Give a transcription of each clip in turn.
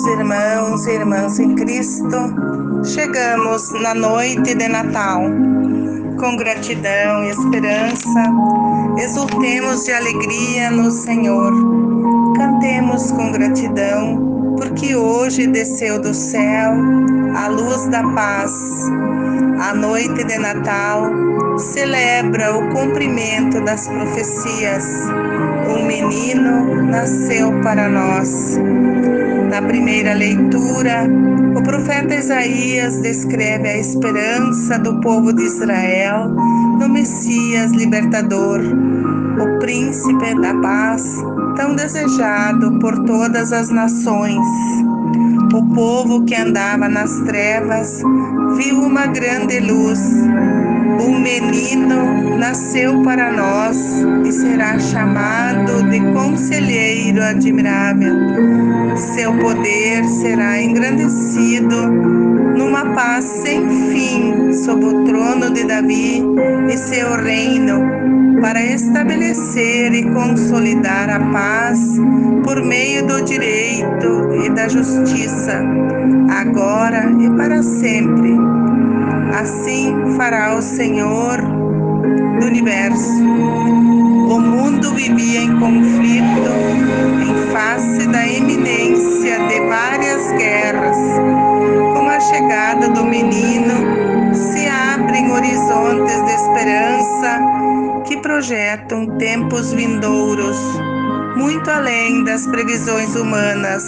Queridos irmãos e irmãs em Cristo, chegamos na noite de Natal. Com gratidão e esperança, exultemos de alegria no Senhor. Cantemos com gratidão, porque hoje desceu do céu a luz da paz. A noite de Natal celebra o cumprimento das profecias. Um menino nasceu para nós. Primeira leitura, o profeta Isaías descreve a esperança do povo de Israel no Messias libertador, o príncipe da paz, tão desejado por todas as nações. O povo que andava nas trevas viu uma grande luz. Um menino nasceu para nós e será chamado de Conselheiro Admirável. Seu poder será engrandecido numa paz sem fim sob o trono de Davi e seu reino, para estabelecer e consolidar a paz por meio do direito e da justiça, agora e para sempre. Assim fará o Senhor do universo. O mundo vivia em conflito em face da iminência de várias guerras. Com a chegada do menino, se abrem horizontes de esperança que projetam tempos vindouros muito além das previsões humanas,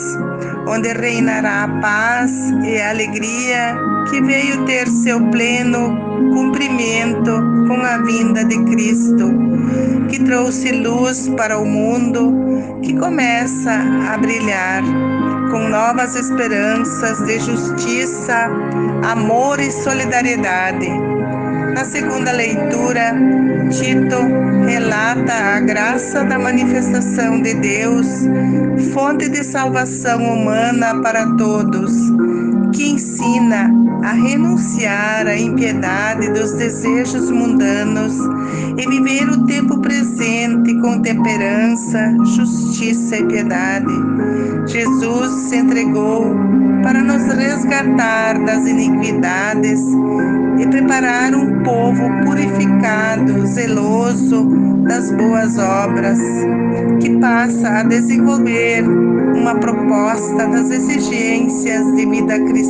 onde reinará a paz e a alegria que veio ter seu pleno cumprimento com a vinda de Cristo, que trouxe luz para o mundo, que começa a brilhar com novas esperanças de justiça, amor e solidariedade. Na segunda leitura, Tito relata a graça da manifestação de Deus, fonte de salvação humana para todos, que ensina a renunciar à impiedade dos desejos mundanos e viver o tempo presente com temperança, justiça e piedade. Jesus se entregou para nos resgatar das iniquidades e preparar um povo purificado, zeloso das boas obras, que passa a desenvolver uma proposta das exigências de vida cristã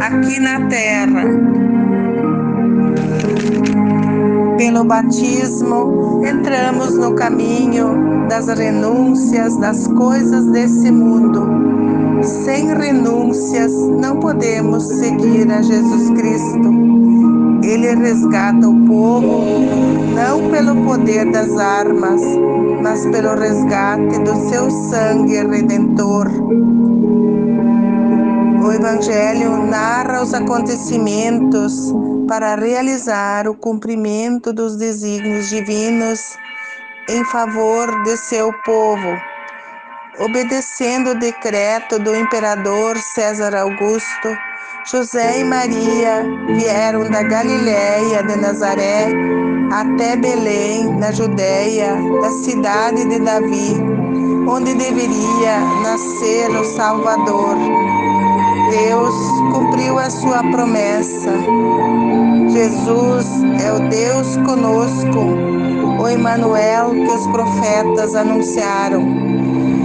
aqui na terra. Pelo batismo, entramos no caminho das renúncias das coisas desse mundo sem renúncias, não podemos seguir a Jesus Cristo. Ele resgata o povo não pelo poder das armas, mas pelo resgate do seu sangue redentor. O Evangelho narra os acontecimentos para realizar o cumprimento dos desígnios divinos em favor de seu povo obedecendo o decreto do imperador César Augusto, José e Maria vieram da Galiléia de Nazaré até Belém, na Judéia, da cidade de Davi, onde deveria nascer o Salvador. Deus cumpriu a sua promessa. Jesus é o Deus conosco, o Emanuel que os profetas anunciaram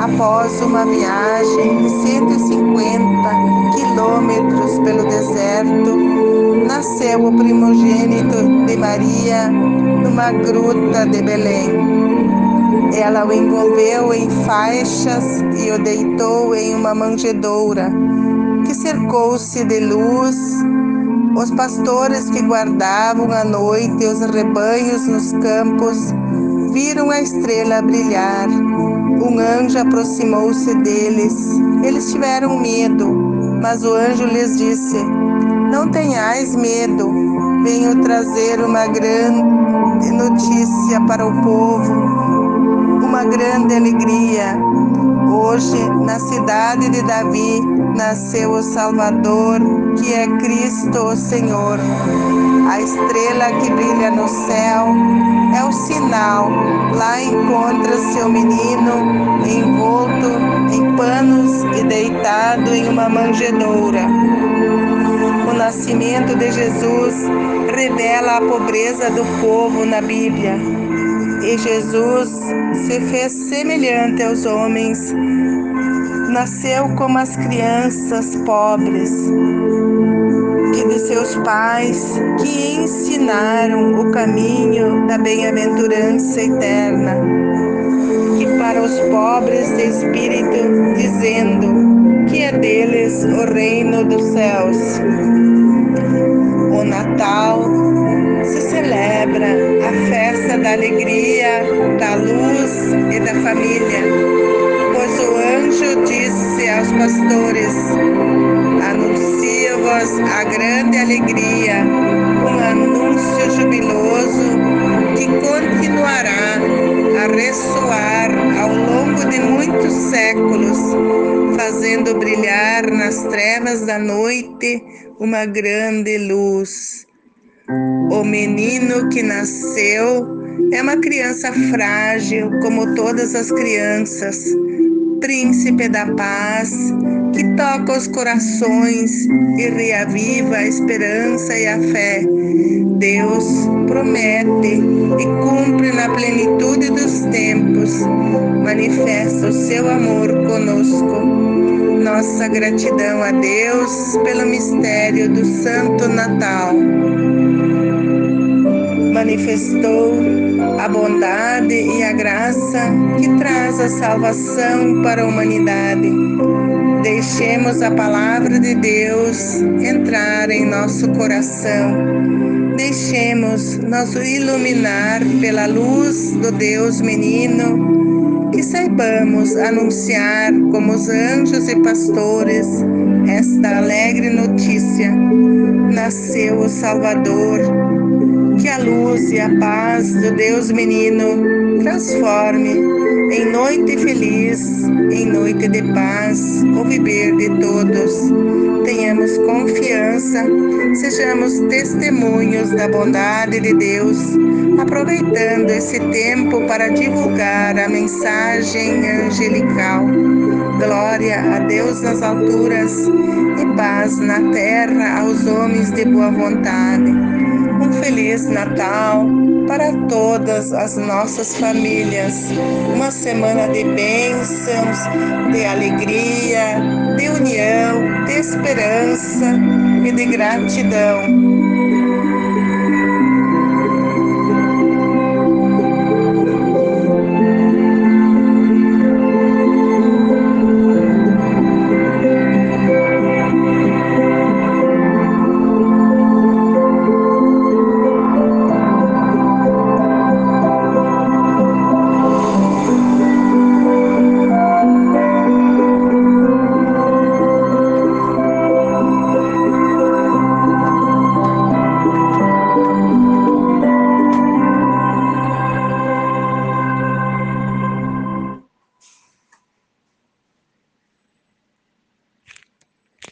após uma viagem de 150 quilômetros pelo deserto, nasceu o primogênito de Maria numa gruta de Belém. Ela o envolveu em faixas e o deitou em uma manjedoura, que cercou-se de luz. Os pastores que guardavam à noite os rebanhos nos campos viram a estrela brilhar um anjo aproximou-se deles. Eles tiveram medo, mas o anjo lhes disse: Não tenhais medo, venho trazer uma grande notícia para o povo, uma grande alegria. Hoje, na cidade de Davi, nasceu o Salvador, que é Cristo o Senhor. A estrela que brilha no céu é o sinal. Lá encontra seu menino envolto em panos e deitado em uma manjedoura. O nascimento de Jesus revela a pobreza do povo na Bíblia. E Jesus se fez semelhante aos homens, nasceu como as crianças pobres e de seus pais que ensinaram o caminho da bem-aventurança eterna. E para os pobres de espírito, dizendo que é deles o reino dos céus. O Natal se celebra a festa da alegria, da luz e da família, o anjo disse aos pastores: Anuncio-vos a grande alegria, um anúncio jubiloso que continuará a ressoar ao longo de muitos séculos, fazendo brilhar nas trevas da noite uma grande luz. O menino que nasceu é uma criança frágil, como todas as crianças, príncipe da paz, que toca os corações e reaviva a esperança e a fé. Deus promete e cumpre na plenitude dos tempos, manifesta o seu amor conosco. Nossa gratidão a Deus pelo mistério do Santo Natal manifestou a bondade e a graça que traz a salvação para a humanidade. Deixemos a palavra de Deus entrar em nosso coração. Deixemos nos iluminar pela luz do Deus menino, que saibamos anunciar como os anjos e pastores esta alegre notícia. Nasceu o Salvador que a luz e a paz do Deus menino transforme em noite feliz, em noite de paz, o viver de todos. Tenhamos confiança, sejamos testemunhos da bondade de Deus, aproveitando esse tempo para divulgar a mensagem angelical. Glória a Deus nas alturas e paz na terra aos homens de boa vontade um Feliz Natal para todas as nossas famílias. Uma semana de bênçãos, de alegria, de união, de esperança e de gratidão.